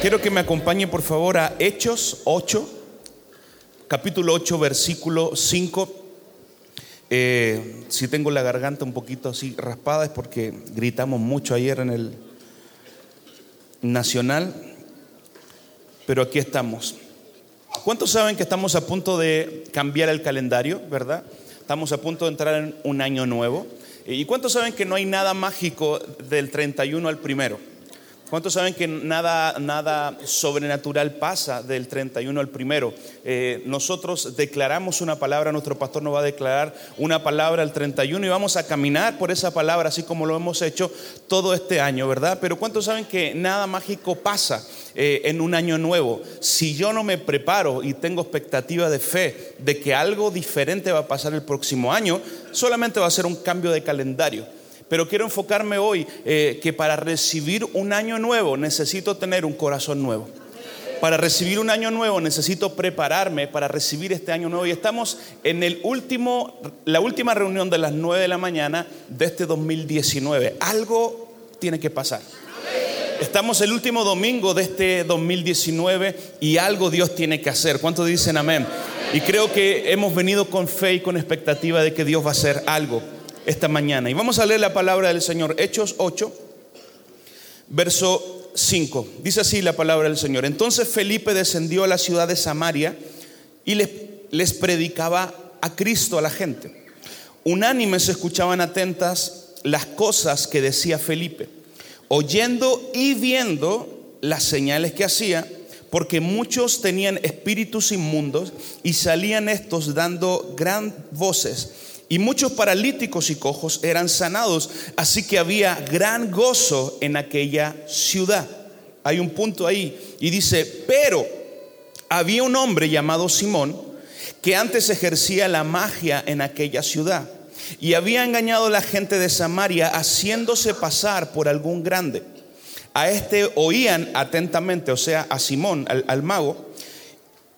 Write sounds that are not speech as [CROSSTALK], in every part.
Quiero que me acompañe por favor a Hechos 8, capítulo 8, versículo 5. Eh, si tengo la garganta un poquito así raspada es porque gritamos mucho ayer en el Nacional, pero aquí estamos. ¿Cuántos saben que estamos a punto de cambiar el calendario, verdad? Estamos a punto de entrar en un año nuevo. ¿Y cuántos saben que no hay nada mágico del 31 al primero? ¿Cuántos saben que nada, nada sobrenatural pasa del 31 al primero? Eh, nosotros declaramos una palabra, nuestro pastor nos va a declarar una palabra el 31 y vamos a caminar por esa palabra, así como lo hemos hecho todo este año, ¿verdad? Pero ¿cuántos saben que nada mágico pasa eh, en un año nuevo? Si yo no me preparo y tengo expectativa de fe de que algo diferente va a pasar el próximo año, solamente va a ser un cambio de calendario. Pero quiero enfocarme hoy eh, que para recibir un año nuevo necesito tener un corazón nuevo. Para recibir un año nuevo necesito prepararme para recibir este año nuevo. Y estamos en el último, la última reunión de las 9 de la mañana de este 2019. Algo tiene que pasar. Estamos el último domingo de este 2019 y algo Dios tiene que hacer. ¿Cuántos dicen amén? Y creo que hemos venido con fe y con expectativa de que Dios va a hacer algo esta mañana. Y vamos a leer la palabra del Señor, Hechos 8, verso 5. Dice así la palabra del Señor. Entonces Felipe descendió a la ciudad de Samaria y les, les predicaba a Cristo a la gente. Unánimes escuchaban atentas las cosas que decía Felipe, oyendo y viendo las señales que hacía, porque muchos tenían espíritus inmundos y salían estos dando gran voces y muchos paralíticos y cojos eran sanados, así que había gran gozo en aquella ciudad. Hay un punto ahí y dice, pero había un hombre llamado Simón que antes ejercía la magia en aquella ciudad y había engañado a la gente de Samaria haciéndose pasar por algún grande. A este oían atentamente, o sea, a Simón, al, al mago,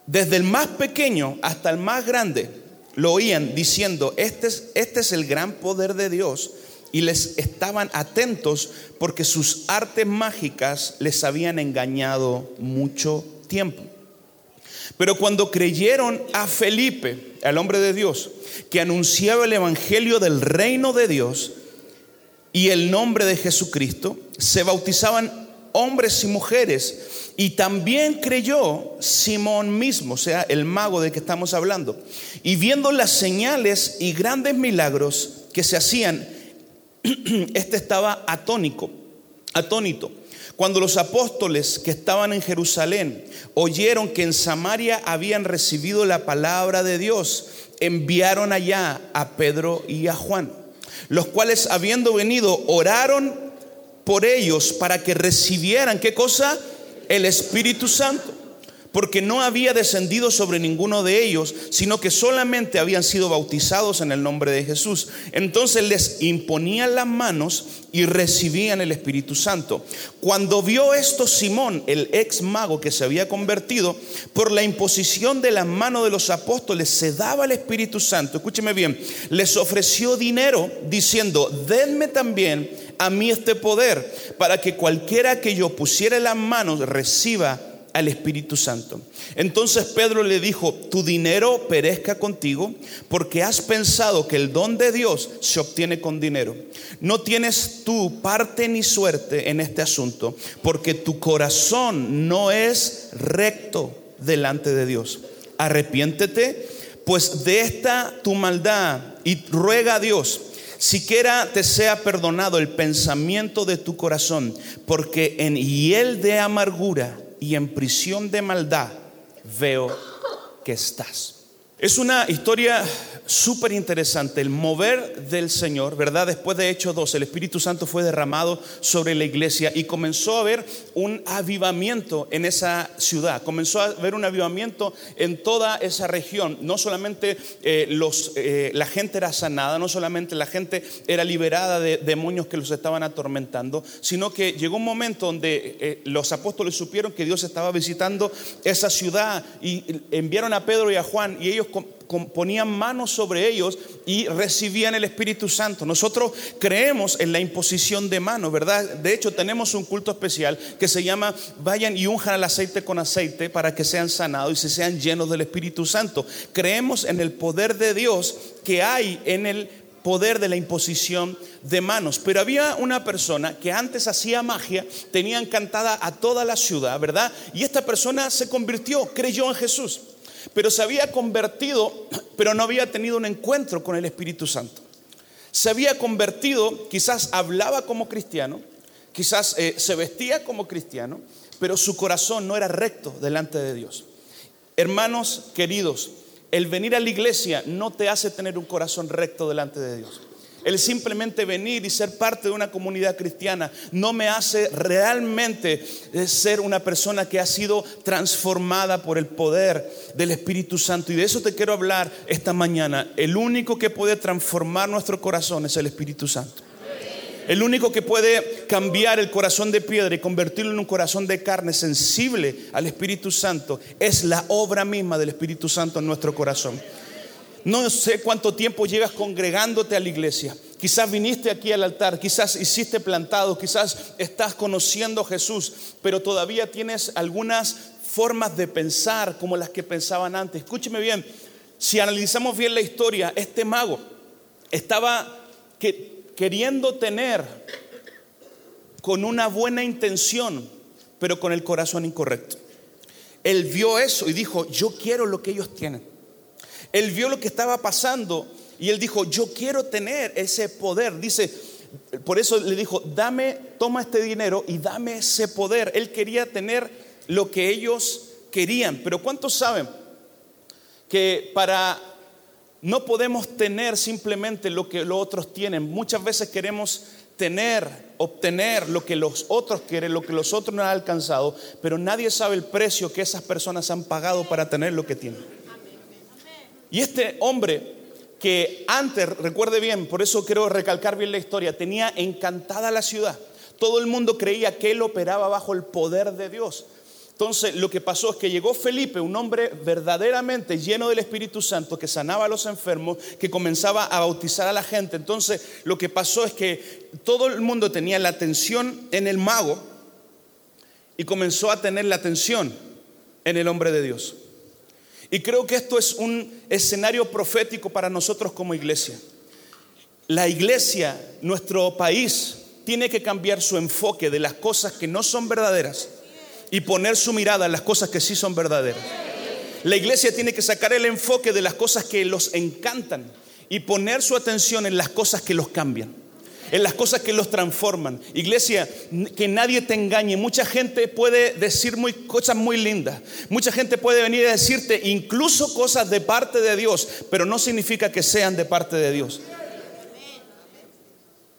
desde el más pequeño hasta el más grande lo oían diciendo, este es, este es el gran poder de Dios. Y les estaban atentos porque sus artes mágicas les habían engañado mucho tiempo. Pero cuando creyeron a Felipe, al hombre de Dios, que anunciaba el Evangelio del reino de Dios y el nombre de Jesucristo, se bautizaban hombres y mujeres. Y también creyó Simón mismo, o sea, el mago de que estamos hablando. Y viendo las señales y grandes milagros que se hacían, [CLEARS THROAT] este estaba atónico, atónito. Cuando los apóstoles que estaban en Jerusalén oyeron que en Samaria habían recibido la palabra de Dios, enviaron allá a Pedro y a Juan, los cuales habiendo venido oraron por ellos para que recibieran, ¿qué cosa? El Espíritu Santo. Porque no había descendido sobre ninguno de ellos, sino que solamente habían sido bautizados en el nombre de Jesús. Entonces les imponían las manos y recibían el Espíritu Santo. Cuando vio esto Simón, el ex mago que se había convertido, por la imposición de las manos de los apóstoles se daba el Espíritu Santo. Escúcheme bien, les ofreció dinero diciendo, denme también a mí este poder para que cualquiera que yo pusiera las manos reciba al Espíritu Santo. Entonces Pedro le dijo, tu dinero perezca contigo porque has pensado que el don de Dios se obtiene con dinero. No tienes tú parte ni suerte en este asunto porque tu corazón no es recto delante de Dios. Arrepiéntete pues de esta tu maldad y ruega a Dios siquiera te sea perdonado el pensamiento de tu corazón, porque en hiel de amargura y en prisión de maldad veo que estás. Es una historia súper interesante, el mover del Señor, ¿verdad? Después de Hechos 2, el Espíritu Santo fue derramado sobre la iglesia y comenzó a haber un avivamiento en esa ciudad, comenzó a haber un avivamiento en toda esa región. No solamente eh, los, eh, la gente era sanada, no solamente la gente era liberada de demonios que los estaban atormentando, sino que llegó un momento donde eh, los apóstoles supieron que Dios estaba visitando esa ciudad y enviaron a Pedro y a Juan y ellos ponían manos sobre ellos y recibían el Espíritu Santo. Nosotros creemos en la imposición de manos, ¿verdad? De hecho, tenemos un culto especial que se llama vayan y unjan el aceite con aceite para que sean sanados y se sean llenos del Espíritu Santo. Creemos en el poder de Dios que hay en el poder de la imposición de manos. Pero había una persona que antes hacía magia, tenía encantada a toda la ciudad, ¿verdad? Y esta persona se convirtió, creyó en Jesús pero se había convertido, [CLEARS THROAT] pero no había tenido un encuentro con el Espíritu Santo. Se había convertido, quizás hablaba como cristiano, quizás eh, se vestía como cristiano, pero su corazón no era recto delante de Dios. Hermanos queridos, el venir a la iglesia no te hace tener un corazón recto delante de Dios. El simplemente venir y ser parte de una comunidad cristiana no me hace realmente eh, ser una persona que ha sido transformada por el poder del Espíritu Santo. Y de eso te quiero hablar esta mañana. El único que puede transformar nuestro corazón es el Espíritu Santo. El único que puede cambiar el corazón de piedra y convertirlo en un corazón de carne sensible al Espíritu Santo es la obra misma del Espíritu Santo en nuestro corazón. No sé cuánto tiempo llevas congregándote a la iglesia. Quizás viniste aquí al altar, quizás hiciste plantado, quizás estás conociendo a Jesús, pero todavía tienes algunas formas de pensar como las que pensaban antes. Escúcheme bien, si analizamos bien la historia, este mago estaba queriendo tener con una buena intención, pero con el corazón incorrecto. Él vio eso y dijo, yo quiero lo que ellos tienen. Él vio lo que estaba pasando y él dijo, yo quiero tener ese poder. Dice, por eso le dijo, dame, toma este dinero y dame ese poder. Él quería tener lo que ellos querían. Pero ¿cuántos saben que para no podemos tener simplemente lo que los otros tienen? Muchas veces queremos tener, obtener lo que los otros quieren, lo que los otros no han alcanzado, pero nadie sabe el precio que esas personas han pagado para tener lo que tienen. Y este hombre que antes, recuerde bien, por eso quiero recalcar bien la historia, tenía encantada la ciudad. Todo el mundo creía que él operaba bajo el poder de Dios. Entonces lo que pasó es que llegó Felipe, un hombre verdaderamente lleno del Espíritu Santo, que sanaba a los enfermos, que comenzaba a bautizar a la gente. Entonces lo que pasó es que todo el mundo tenía la atención en el mago y comenzó a tener la atención en el hombre de Dios. Y creo que esto es un escenario profético para nosotros como iglesia. La iglesia, nuestro país, tiene que cambiar su enfoque de las cosas que no son verdaderas y poner su mirada en las cosas que sí son verdaderas. La iglesia tiene que sacar el enfoque de las cosas que los encantan y poner su atención en las cosas que los cambian en las cosas que los transforman. Iglesia, que nadie te engañe. Mucha gente puede decir cosas muy lindas. Mucha gente puede venir a decirte incluso cosas de parte de Dios, pero no significa que sean de parte de Dios.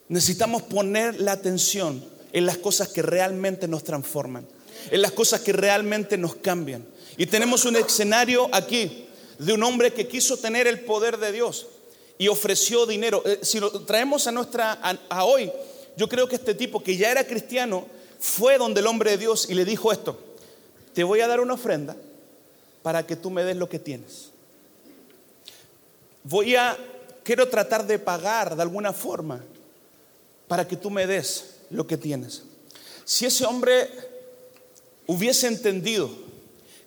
Necesitamos poner la atención en las cosas que realmente nos transforman, en las cosas que realmente nos cambian. Y tenemos un escenario aquí de un hombre que quiso tener el poder de Dios y ofreció dinero. Eh, si lo traemos a nuestra a, hoy, yo creo que este tipo que ya era cristiano fue donde el hombre de Dios y le dijo esto: Te voy a dar una ofrenda para que tú me des lo que tienes. Voy a quiero tratar de pagar de alguna forma para que tú me des lo que tienes. Si ese hombre hubiese entendido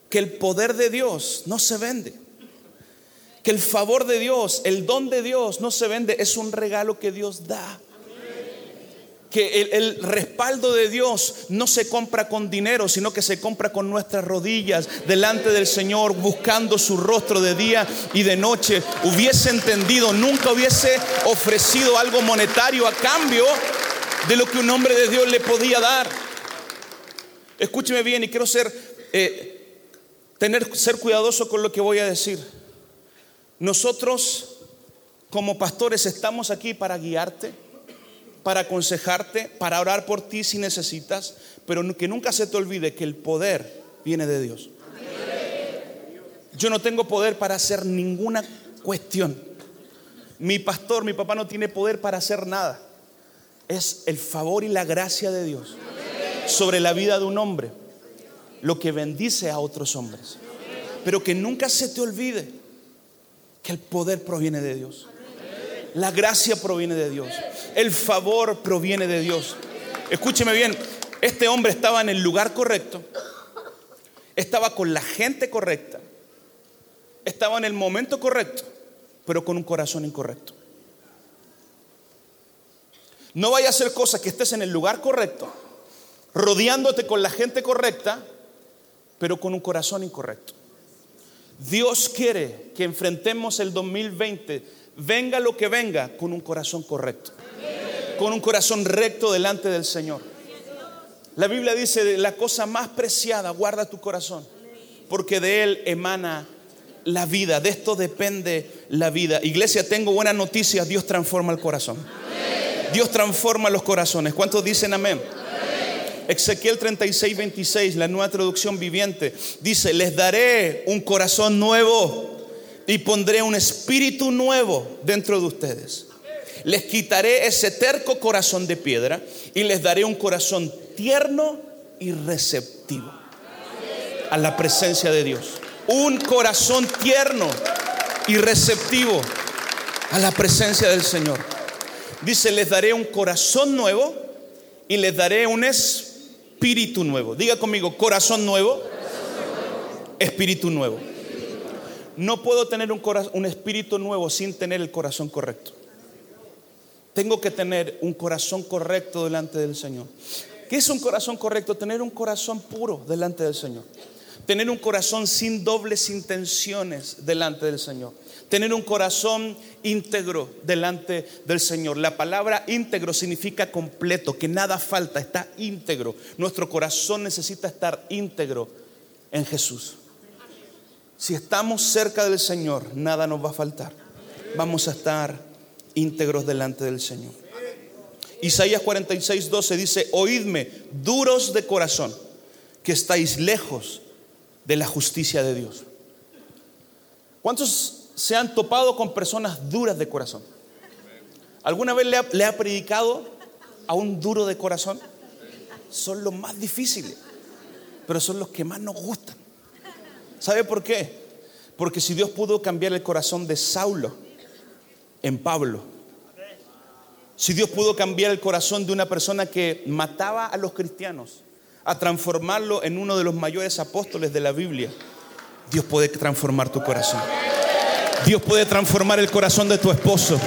que el poder de Dios no se vende, que el favor de Dios, el don de Dios no se vende, es un regalo que Dios da. Que el, respaldo de Dios no se compra con dinero, sino que se compra con nuestras rodillas delante del Señor, buscando su rostro de día y de noche. Hubiese entendido, nunca hubiese ofrecido algo monetario a cambio de lo que un hombre de Dios le podía dar. Escúcheme bien y quiero ser, eh, tener, ser cuidadoso con lo que voy a decir. Nosotros como pastores estamos aquí para guiarte, para aconsejarte, para orar por ti si necesitas, pero que nunca se te olvide que el poder viene de Dios. Yo no tengo poder para hacer ninguna cuestión. Mi pastor, mi papá no tiene poder para hacer nada. Es el favor y la gracia de Dios sobre la vida de un hombre lo que bendice a otros hombres. Pero que nunca se te olvide que el poder proviene de Dios. La gracia proviene de Dios. El favor proviene de Dios. Escúcheme bien, este hombre estaba en el lugar correcto, estaba con la gente correcta, estaba en el momento correcto, pero con un corazón incorrecto. No vaya a hacer cosas que estés en el lugar correcto, rodeándote con la gente correcta, pero con un corazón incorrecto. Dios quiere que enfrentemos el 2020, venga lo que venga, con un corazón correcto, con un corazón recto delante del Señor. La Biblia dice, la cosa más preciada, guarda tu corazón, porque de él emana la vida, de esto depende la vida. Iglesia, tengo buenas noticias, Dios transforma el corazón. Dios transforma los corazones. ¿Cuántos dicen amén? Ezequiel 36, 26, la nueva traducción viviente, dice, les daré un corazón nuevo y pondré un espíritu nuevo dentro de ustedes. Les quitaré ese terco corazón de piedra y les daré un corazón tierno y receptivo a la presencia de Dios un corazón tierno y receptivo a la presencia del Señor. Dice, les daré un corazón nuevo y les daré un espíritu nuevo. Diga conmigo, corazón nuevo, espíritu nuevo. No puedo tener un, un espíritu nuevo sin tener el corazón correcto. Tengo que tener un corazón correcto delante del Señor. ¿Qué es un corazón correcto? Tener un corazón puro delante del Señor. Tener un corazón sin dobles intenciones delante del Señor. Tener un corazón íntegro delante del Señor. La palabra íntegro significa completo, que nada falta, está íntegro. Nuestro corazón necesita estar íntegro en Jesús. Si estamos cerca del Señor, nada nos va a faltar. Vamos a estar íntegros delante del Señor. Isaías 46, 12 dice, oídme, duros de corazón, que estáis lejos de la justicia de Dios. ¿Cuántos se han topado con personas duras de corazón? ¿Alguna vez le ha, predicado a un duro de corazón? Son los más difíciles, pero son los que más nos gustan. ¿Sabe por qué? Porque si Dios pudo cambiar el corazón de Saulo en Pablo, si Dios pudo cambiar el corazón de una persona que mataba a los cristianos a transformarlo en uno de los mayores apóstoles de la Biblia, Dios puede transformar tu corazón. Dios puede transformar el corazón de tu esposo.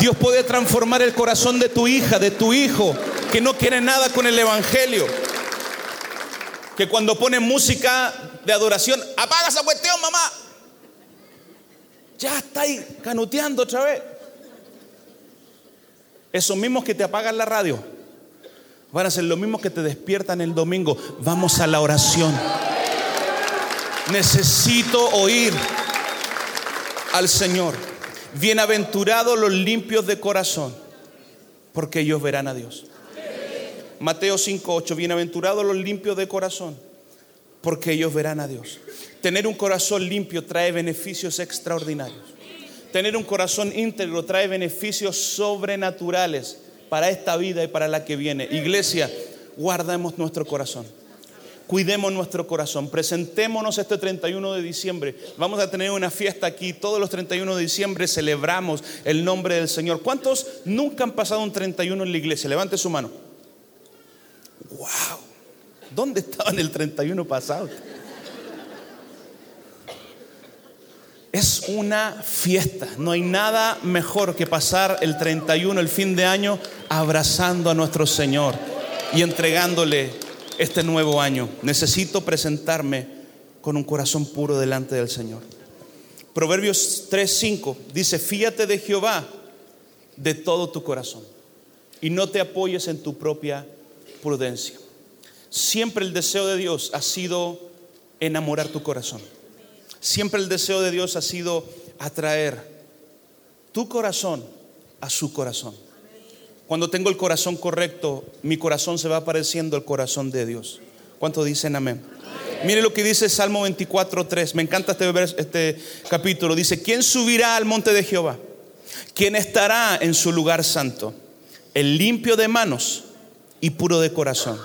Dios puede transformar el corazón de tu hija, de tu hijo, que no quiere nada con el Evangelio. Que cuando pone música de adoración, apaga esa cuestión, mamá. Ya está ahí canuteando otra vez. Esos mismos que te apagan la radio Van a ser lo mismo que te despiertan el domingo. Vamos a la oración. Necesito oír al Señor. Bienaventurados los limpios de corazón, porque ellos verán a Dios. Mateo 5:8, bienaventurados los limpios de corazón, porque ellos verán a Dios. Tener un corazón limpio trae beneficios extraordinarios. Tener un corazón íntegro trae beneficios sobrenaturales para esta vida y para la que viene. Iglesia, guardemos nuestro corazón. Cuidemos nuestro corazón. Presentémonos este 31 de diciembre. Vamos a tener una fiesta aquí. Todos los 31 de diciembre celebramos el nombre del Señor. ¿Cuántos nunca han pasado un 31 en la iglesia? Levante su mano. ¡Wow! ¿Dónde estaban el 31 pasado? Es una fiesta. No hay nada mejor que pasar el 31, el fin de año, abrazando a nuestro Señor y entregándole este nuevo año. Necesito presentarme con un corazón puro delante del Señor. Proverbios 3:5 dice, fíate de Jehová de todo tu corazón y no te apoyes en tu propia prudencia. Siempre el deseo de Dios ha sido enamorar tu corazón. Siempre el deseo de Dios ha sido atraer tu corazón a su corazón. Cuando tengo el corazón correcto, mi corazón se va pareciendo al corazón de Dios. ¿Cuántos dicen amén? Mire lo que dice Salmo 24.3. Me encanta este, este capítulo. Dice, ¿quién subirá al monte de Jehová? ¿Quién estará en su lugar santo? El limpio de manos y puro de corazón.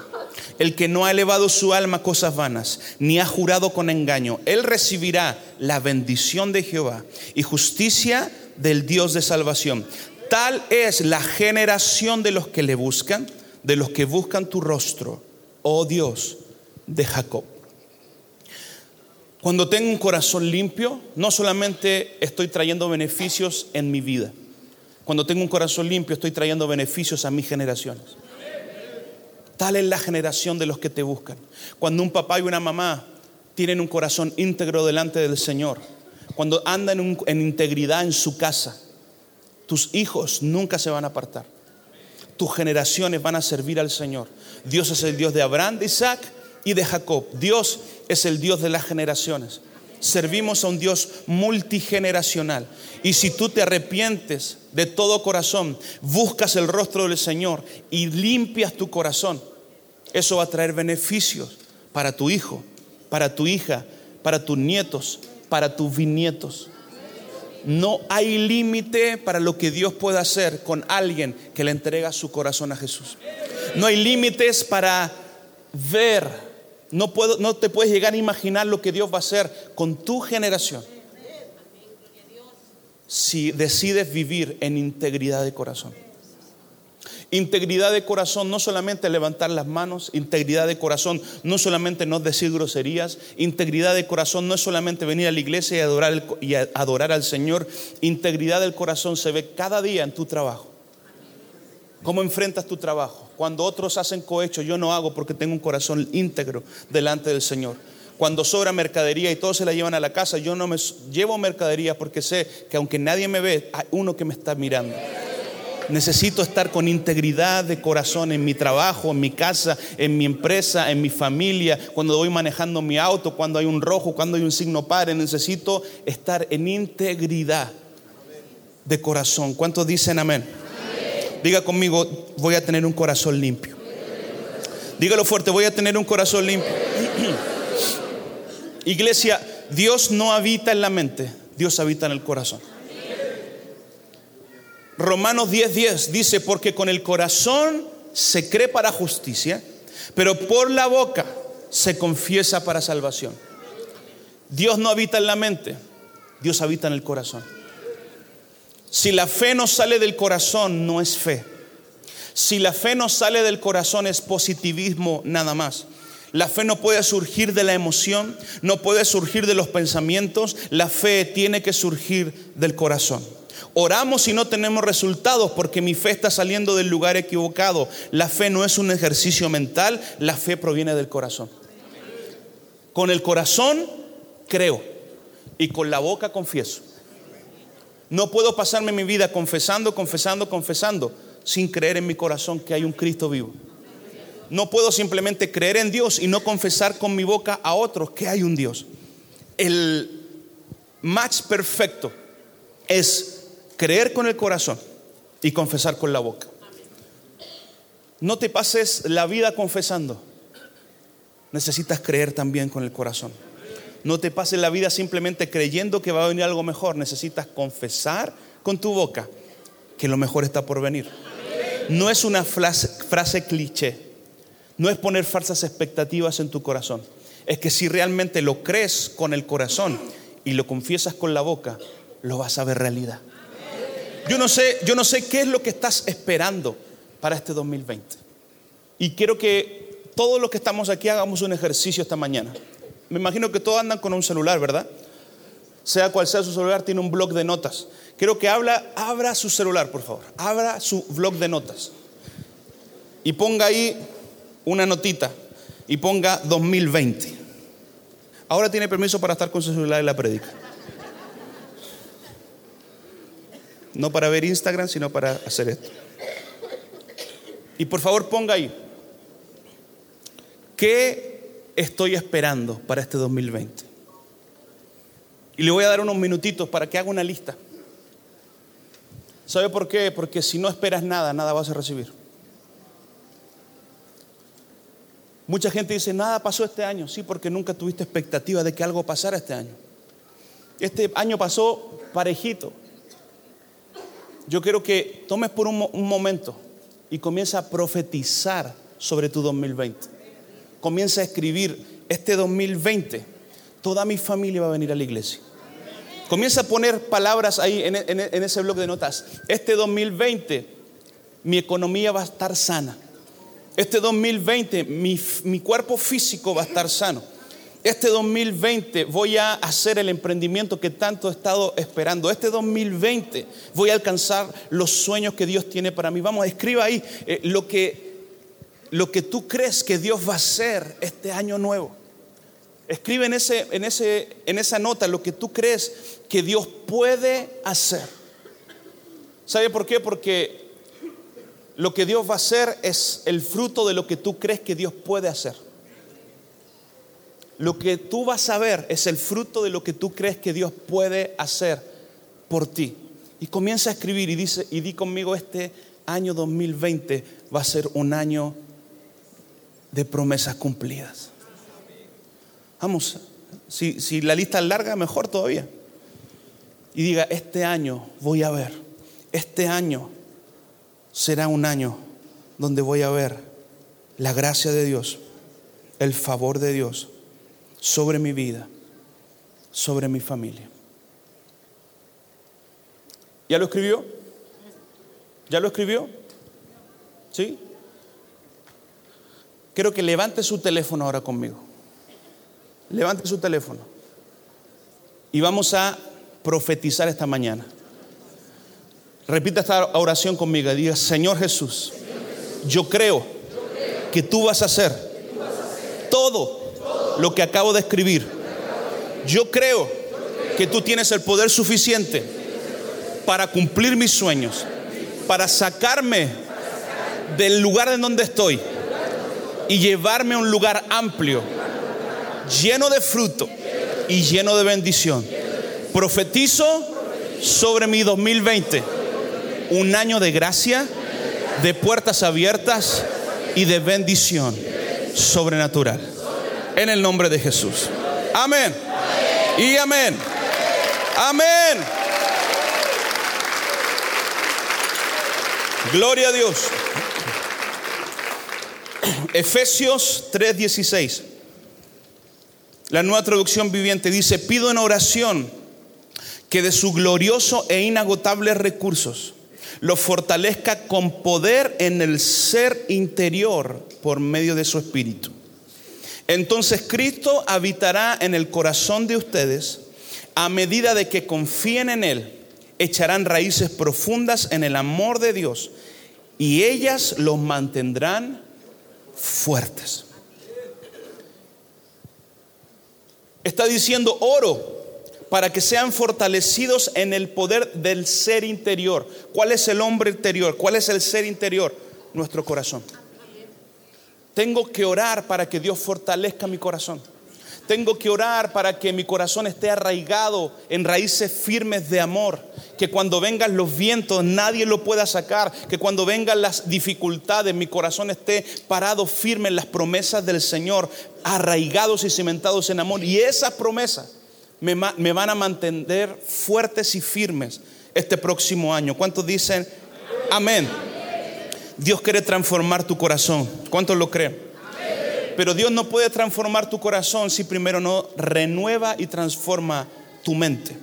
El que no ha elevado su alma a cosas vanas, ni ha jurado con engaño. Él recibirá la bendición de Jehová y justicia del Dios de salvación. Tal es la generación de los que le buscan, de los que buscan tu rostro, oh Dios de Jacob. Cuando tengo un corazón limpio, no solamente estoy trayendo beneficios en mi vida. Cuando tengo un corazón limpio, estoy trayendo beneficios a mis generaciones. Tal es la generación de los que te buscan. Cuando un papá y una mamá tienen un corazón íntegro delante del Señor, cuando andan en, integridad en su casa, tus hijos nunca se van a apartar. Tus generaciones van a servir al Señor. Dios es el Dios de Abraham, de Isaac y de Jacob. Dios es el Dios de las generaciones. Servimos a un Dios multigeneracional. Y si tú te arrepientes de todo corazón, buscas el rostro del Señor y limpias tu corazón, eso va a traer beneficios para tu hijo, para tu hija, para tus nietos, para tus bisnietos. No hay límite para lo que Dios puede hacer con alguien que le entrega su corazón a Jesús. No hay límites para ver no, puedo, no te puedes llegar a imaginar lo que Dios va a hacer con tu generación si decides vivir en integridad de corazón. Integridad de corazón no solamente levantar las manos, integridad de corazón no solamente no decir groserías, integridad de corazón no es solamente venir a la iglesia y adorar, al Señor, integridad del corazón se ve cada día en tu trabajo. ¿Cómo enfrentas tu trabajo? Cuando otros hacen cohecho, yo no hago porque tengo un corazón íntegro delante del Señor. Cuando sobra mercadería y todos se la llevan a la casa, yo no me llevo mercadería porque sé que aunque nadie me ve, hay uno que me está mirando. Necesito estar con integridad de corazón en mi trabajo, en mi casa, en mi empresa, en mi familia, cuando voy manejando mi auto, cuando hay un rojo, cuando hay un signo padre. Necesito estar en integridad de corazón. ¿Cuántos dicen amén? Diga conmigo, voy a tener un corazón limpio. Dígalo fuerte, voy a tener un corazón limpio. [CLEARS THROAT] Iglesia, Dios no habita en la mente, Dios habita en el corazón. Romanos 10:10 10 dice, porque con el corazón se cree para justicia, pero por la boca se confiesa para salvación. Dios no habita en la mente, Dios habita en el corazón. Si la fe no sale del corazón, no es fe. Si la fe no sale del corazón, es positivismo nada más. La fe no puede surgir de la emoción, no puede surgir de los pensamientos, la fe tiene que surgir del corazón. Oramos y no tenemos resultados porque mi fe está saliendo del lugar equivocado. La fe no es un ejercicio mental, la fe proviene del corazón. Con el corazón creo y con la boca confieso. No puedo pasarme mi vida confesando, confesando, confesando, sin creer en mi corazón que hay un Cristo vivo. No puedo simplemente creer en Dios y no confesar con mi boca a otros que hay un Dios. El match perfecto es creer con el corazón y confesar con la boca. No te pases la vida confesando. Necesitas creer también con el corazón. No te pases la vida simplemente creyendo que va a venir algo mejor. Necesitas confesar con tu boca que lo mejor está por venir. No es una frase, cliché. No es poner falsas expectativas en tu corazón. Es que si realmente lo crees con el corazón y lo confiesas con la boca, lo vas a ver realidad. Yo no sé, yo no sé qué es lo que estás esperando para este 2020. Y quiero que todos los que estamos aquí hagamos un ejercicio esta mañana me imagino que todos andan con un celular, ¿verdad? Sea cual sea su celular, tiene un blog de notas. Quiero que habla, abra su celular, por favor. Abra su blog de notas. Y ponga ahí una notita. Y ponga 2020. Ahora tiene permiso para estar con su celular en la predica. No para ver Instagram, sino para hacer esto. Y por favor ponga ahí. ¿Qué estoy esperando para este 2020? Y le voy a dar unos minutitos para que haga una lista. ¿Sabe por qué? Porque si no esperas nada, nada vas a recibir. Mucha gente dice, nada pasó este año. Sí, porque nunca tuviste expectativa de que algo pasara este año. Este año pasó parejito. Yo quiero que tomes por un, momento y comienza a profetizar sobre tu 2020. Comienza a escribir, este 2020, toda mi familia va a venir a la iglesia. Comienza a poner palabras ahí en, ese bloque de notas. Este 2020, mi economía va a estar sana. Este 2020 mi, mi, cuerpo físico va a estar sano. Este 2020 voy a hacer el emprendimiento que tanto he estado esperando. Este 2020 voy a alcanzar los sueños que Dios tiene para mí. Vamos, escriba ahí eh, lo, que, lo que tú crees que Dios va a hacer este año nuevo. Escribe en, ese, en, ese, en esa nota lo que tú crees que Dios puede hacer. ¿Sabe por qué? Porque lo que Dios va a hacer es el fruto de lo que tú crees que Dios puede hacer. Lo que tú vas a ver es el fruto de lo que tú crees que Dios puede hacer por ti. Y comienza a escribir y dice y di conmigo este año 2020 va a ser un año de promesas cumplidas. Vamos, si, si la lista es larga, mejor todavía. Y diga, este año voy a ver, este año será un año donde voy a ver la gracia de Dios, el favor de Dios sobre mi vida, sobre mi familia. ¿Ya lo escribió? ¿Ya lo escribió? ¿Sí? Quiero que levante su teléfono ahora conmigo. Levante su teléfono. Y vamos a profetizar esta mañana. Repita esta oración conmigo. Diga, Señor Jesús, yo creo que tú vas a hacer todo lo que acabo de escribir. Yo creo que tú tienes el poder suficiente para cumplir mis sueños, para sacarme del lugar en donde estoy y llevarme a un lugar amplio, lleno de fruto y lleno de bendición. Profetizo sobre mi 2020 un año de gracia, de puertas abiertas y de bendición sobrenatural. En el nombre de Jesús. Amén. Y amén. Amén. Gloria a Dios. Efesios 3:16. La nueva traducción viviente dice, pido en oración que de su glorioso e inagotable recursos lo fortalezca con poder en el ser interior por medio de su espíritu. Entonces Cristo habitará en el corazón de ustedes a medida de que confíen en Él, echarán raíces profundas en el amor de Dios y ellas los mantendrán fuertes. Está diciendo oro para que sean fortalecidos en el poder del ser interior. ¿Cuál es el hombre interior? ¿Cuál es el ser interior? Nuestro corazón. Tengo que orar para que Dios fortalezca mi corazón. Tengo que orar para que mi corazón esté arraigado en raíces firmes de amor. Que cuando vengan los vientos nadie lo pueda sacar. Que cuando vengan las dificultades mi corazón esté parado firme en las promesas del Señor. Arraigados y cimentados en amor. Y esas promesas me, van a mantener fuertes y firmes este próximo año. ¿Cuántos dicen amén? Dios quiere transformar tu corazón. ¿Cuántos lo creen? Pero Dios no puede transformar tu corazón si primero no renueva y transforma tu mente.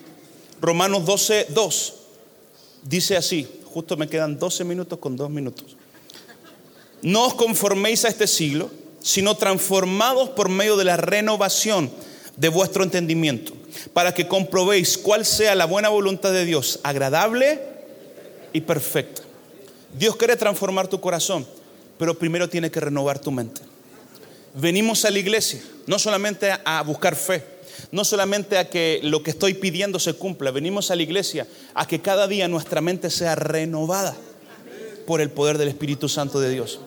Romanos 12, 2 dice así, justo me quedan 12 minutos con 2 minutos. No os conforméis a este siglo, sino transformados por medio de la renovación de vuestro entendimiento para que comprobéis cuál sea la buena voluntad de Dios, agradable y perfecta. Dios quiere transformar tu corazón, pero primero tiene que renovar tu mente. Venimos a la iglesia no solamente a buscar fe, no solamente a que lo que estoy pidiendo se cumpla, venimos a la iglesia a que cada día nuestra mente sea renovada por el poder del Espíritu Santo de Dios.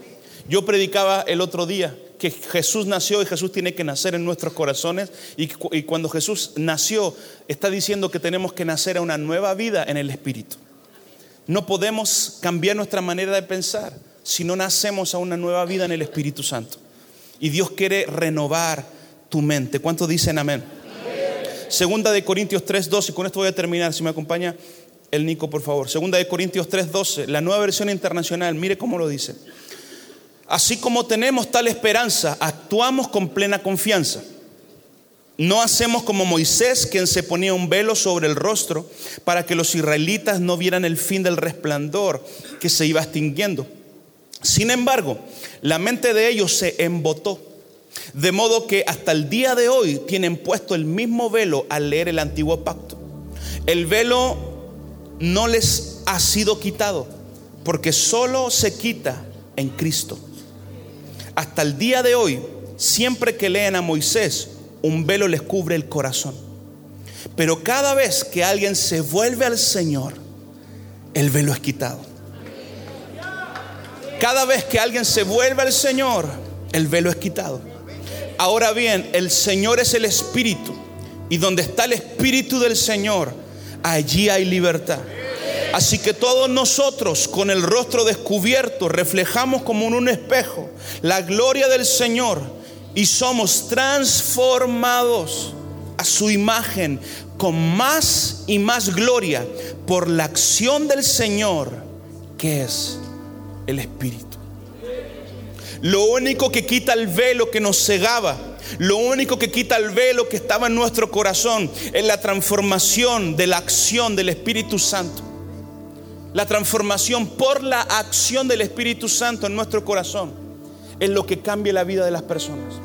Yo predicaba el otro día que Jesús nació y Jesús tiene que nacer en nuestros corazones. Y, y cuando Jesús nació, está diciendo que tenemos que nacer a una nueva vida en el Espíritu. No podemos cambiar nuestra manera de pensar si no nacemos a una nueva vida en el Espíritu Santo. Y Dios quiere renovar tu mente. ¿Cuántos dicen amén? Segunda de Corintios 3:12, y con esto voy a terminar, si me acompaña el Nico, por favor. Segunda de Corintios 3:12, la nueva versión internacional, mire cómo lo dice. Así como tenemos tal esperanza, actuamos con plena confianza. No hacemos como Moisés, quien se ponía un velo sobre el rostro para que los israelitas no vieran el fin del resplandor que se iba extinguiendo. Sin embargo, la mente de ellos se embotó, de modo que hasta el día de hoy tienen puesto el mismo velo al leer el antiguo pacto. El velo no les ha sido quitado, porque solo se quita en Cristo. Hasta el día de hoy, siempre que leen a Moisés, un velo les cubre el corazón. Pero cada vez que alguien se vuelve al Señor, el velo es quitado. Cada vez que alguien se vuelve al Señor, el velo es quitado. Ahora bien, el Señor es el Espíritu. Y donde está el Espíritu del Señor, allí hay libertad. Así que todos nosotros con el rostro descubierto reflejamos como en un espejo la gloria del Señor y somos transformados a su imagen con más y más gloria por la acción del Señor que es el Espíritu. Lo único que quita el velo que nos cegaba, lo único que quita el velo que estaba en nuestro corazón es la transformación de la acción del Espíritu Santo. La transformación por la acción del Espíritu Santo en nuestro corazón es lo que cambia la vida de las personas.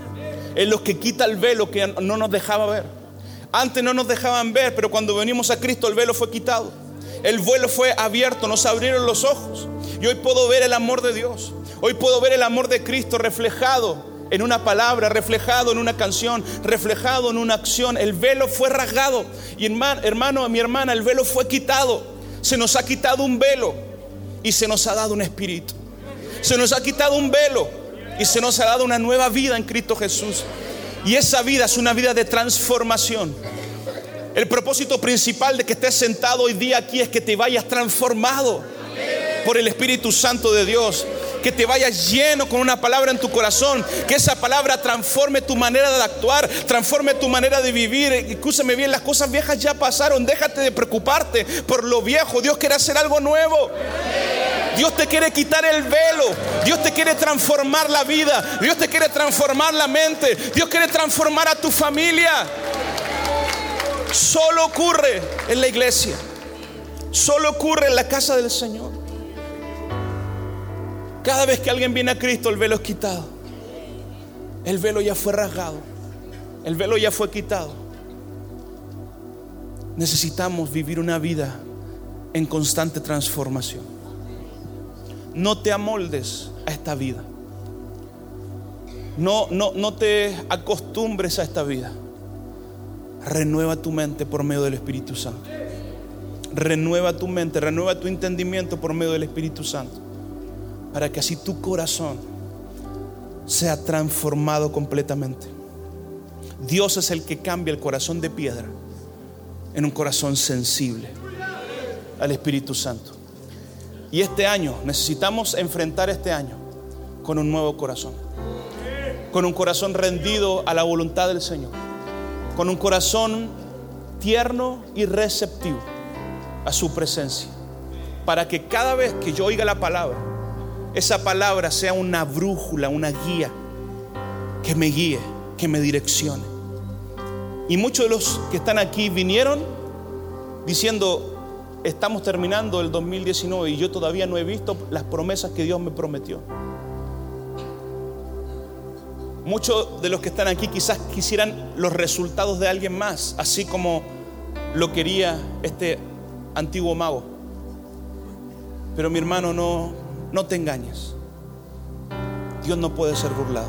Es lo que quita el velo que no nos dejaba ver. Antes no nos dejaban ver, pero cuando venimos a Cristo el velo fue quitado. El velo fue abierto, nos abrieron los ojos. Y hoy puedo ver el amor de Dios. Hoy puedo ver el amor de Cristo reflejado en una palabra, reflejado en una canción, reflejado en una acción. El velo fue rasgado. Y hermano, hermano, mi hermana, el velo fue quitado. Se nos ha quitado un velo y se nos ha dado un espíritu. Se nos ha quitado un velo y se nos ha dado una nueva vida en Cristo Jesús. Y esa vida es una vida de transformación. El propósito principal de que estés sentado hoy día aquí es que te vayas transformado por el Espíritu Santo de Dios que te vayas lleno con una palabra en tu corazón, que esa palabra transforme tu manera de actuar, transforme tu manera de vivir. Escúchame bien, las cosas viejas ya pasaron, déjate de preocuparte por lo viejo, Dios quiere hacer algo nuevo. Dios te quiere quitar el velo. Dios te quiere transformar la vida. Dios te quiere transformar la mente. Dios quiere transformar a tu familia. Solo ocurre en la iglesia. Solo ocurre en la casa del Señor. Cada vez que alguien viene a Cristo, el velo es quitado. El velo ya fue rasgado. El velo ya fue quitado. Necesitamos vivir una vida en constante transformación. No te amoldes a esta vida. No, no, no te acostumbres a esta vida. Renueva tu mente por medio del Espíritu Santo. Renueva tu mente, renueva tu entendimiento por medio del Espíritu Santo para que así tu corazón sea transformado completamente. Dios es el que cambia el corazón de piedra en un corazón sensible al Espíritu Santo. Y este año, necesitamos enfrentar este año con un nuevo corazón, con un corazón rendido a la voluntad del Señor, con un corazón tierno y receptivo a su presencia, para que cada vez que yo oiga la palabra, esa palabra sea una brújula, una guía que me guíe, que me direccione. Y muchos de los que están aquí vinieron diciendo, estamos terminando el 2019 y yo todavía no he visto las promesas que Dios me prometió. Muchos de los que están aquí quizás quisieran los resultados de alguien más, así como lo quería este antiguo mago. Pero mi hermano no, no te engañes. Dios no puede ser burlado.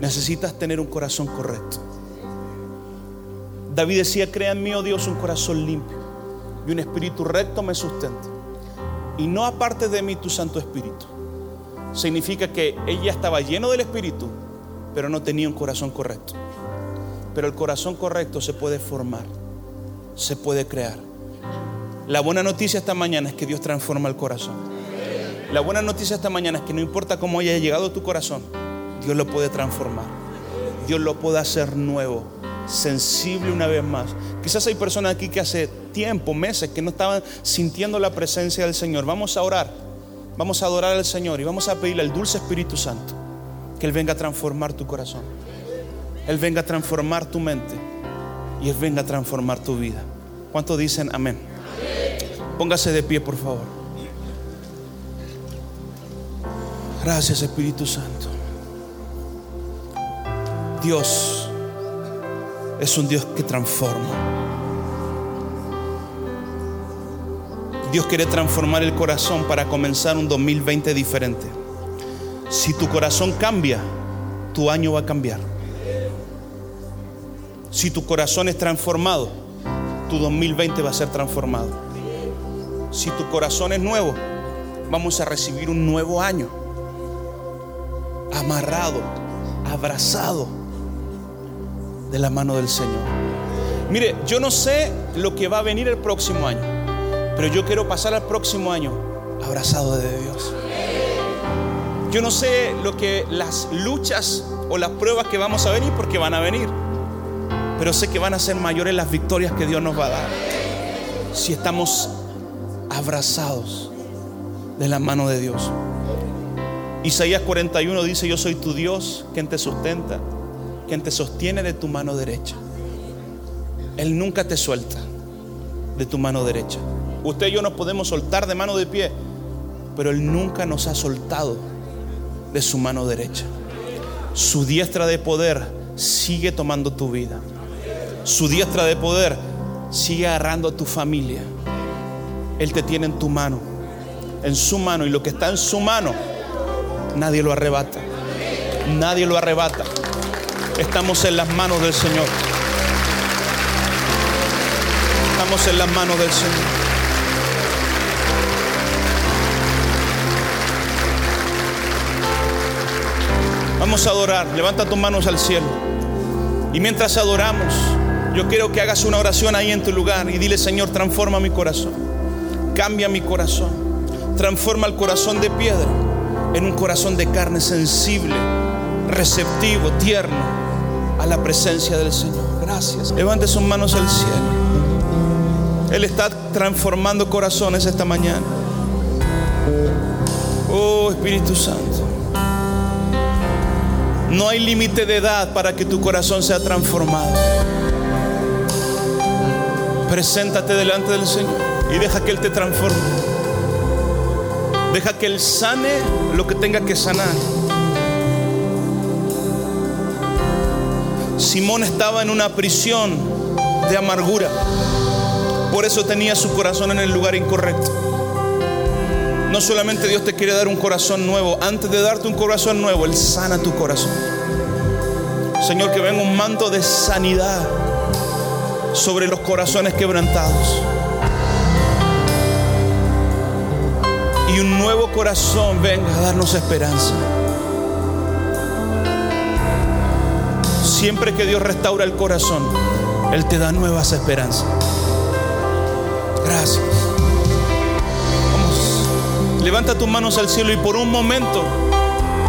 Necesitas tener un corazón correcto. David decía, crea en mí, oh Dios, un corazón limpio y un espíritu recto me sustenta. Y no aparte de mí tu Santo Espíritu. significa que ella estaba lleno del Espíritu, pero no tenía un corazón correcto. Pero el corazón correcto se puede formar, se puede crear. La buena noticia esta mañana es que Dios transforma el corazón. La buena noticia esta mañana es que no importa cómo haya llegado tu corazón, Dios lo puede transformar. Dios lo puede hacer nuevo, sensible una vez más. Quizás hay personas aquí que hace tiempo, meses, que no estaban sintiendo la presencia del Señor. Vamos a orar, vamos a adorar al Señor y vamos a pedirle al dulce Espíritu Santo que Él venga a transformar tu corazón. Él venga a transformar tu mente y Él venga a transformar tu vida. ¿Cuántos dicen amén? Póngase de pie, por favor. Gracias, Espíritu Santo. Dios es un Dios que transforma. Dios quiere transformar el corazón para comenzar un 2020 diferente. Si tu corazón cambia, tu año va a cambiar. Si tu corazón es transformado, tu 2020 va a ser transformado. Si tu corazón es nuevo, vamos a recibir un nuevo año. Amarrado, abrazado de la mano del Señor. Mire, yo no sé lo que va a venir el próximo año, pero yo quiero pasar al próximo año abrazado de Dios. Yo no sé lo que las luchas o las pruebas que vamos a venir, porque van a venir, pero sé que van a ser mayores las victorias que Dios nos va a dar si estamos abrazados de la mano de Dios. Isaías 41 dice, yo soy tu Dios, quien te sustenta quien te sostiene de tu mano derecha. Él nunca te suelta de tu mano derecha. Usted y yo nos podemos soltar de mano de pie, pero Él nunca nos ha soltado de su mano derecha. Su diestra de poder sigue tomando tu vida. Su diestra de poder sigue agarrando a tu familia. Él te tiene en tu mano, en su mano, y lo que está en su mano, nadie lo arrebata. Nadie lo arrebata. Estamos en las manos del Señor. Estamos en las manos del Señor. Vamos a adorar. Levanta tus manos al cielo. Y mientras adoramos, yo quiero que hagas una oración ahí en tu lugar y dile, Señor, transforma mi corazón. Cambia mi corazón. Transforma el corazón de piedra en un corazón de carne sensible, receptivo, tierno a la presencia del Señor. Gracias. Levante sus manos al cielo. Él está transformando corazones esta mañana. Oh Espíritu Santo. No hay límite de edad para que tu corazón sea transformado. Preséntate delante del Señor y deja que Él te transforme. Deja que Él sane lo que tenga que sanar. Simón estaba en una prisión de amargura. Por eso tenía su corazón en el lugar incorrecto. No solamente Dios te quiere dar un corazón nuevo, antes de darte un corazón nuevo, Él sana tu corazón. Señor, que venga un manto de sanidad sobre los corazones quebrantados. Y un nuevo corazón venga a darnos esperanza. Siempre que Dios restaura el corazón, Él te da nuevas esperanzas. Gracias. Vamos, levanta tus manos al cielo y por un momento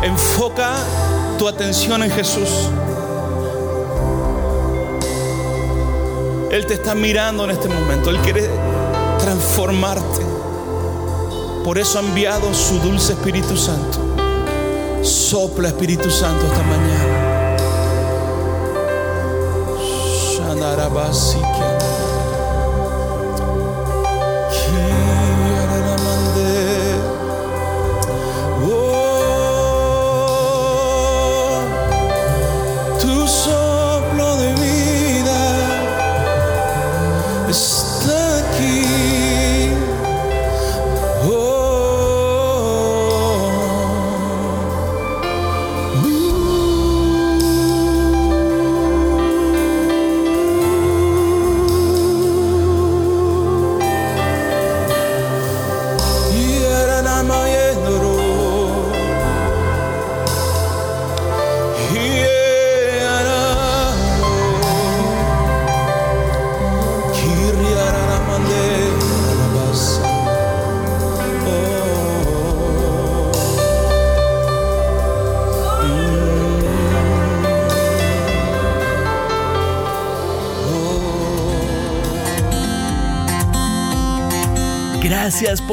enfoca tu atención en Jesús. Él te está mirando en este momento. Él quiere transformarte. Por eso ha enviado su dulce Espíritu Santo. Sopla Espíritu Santo esta mañana. Larabasique.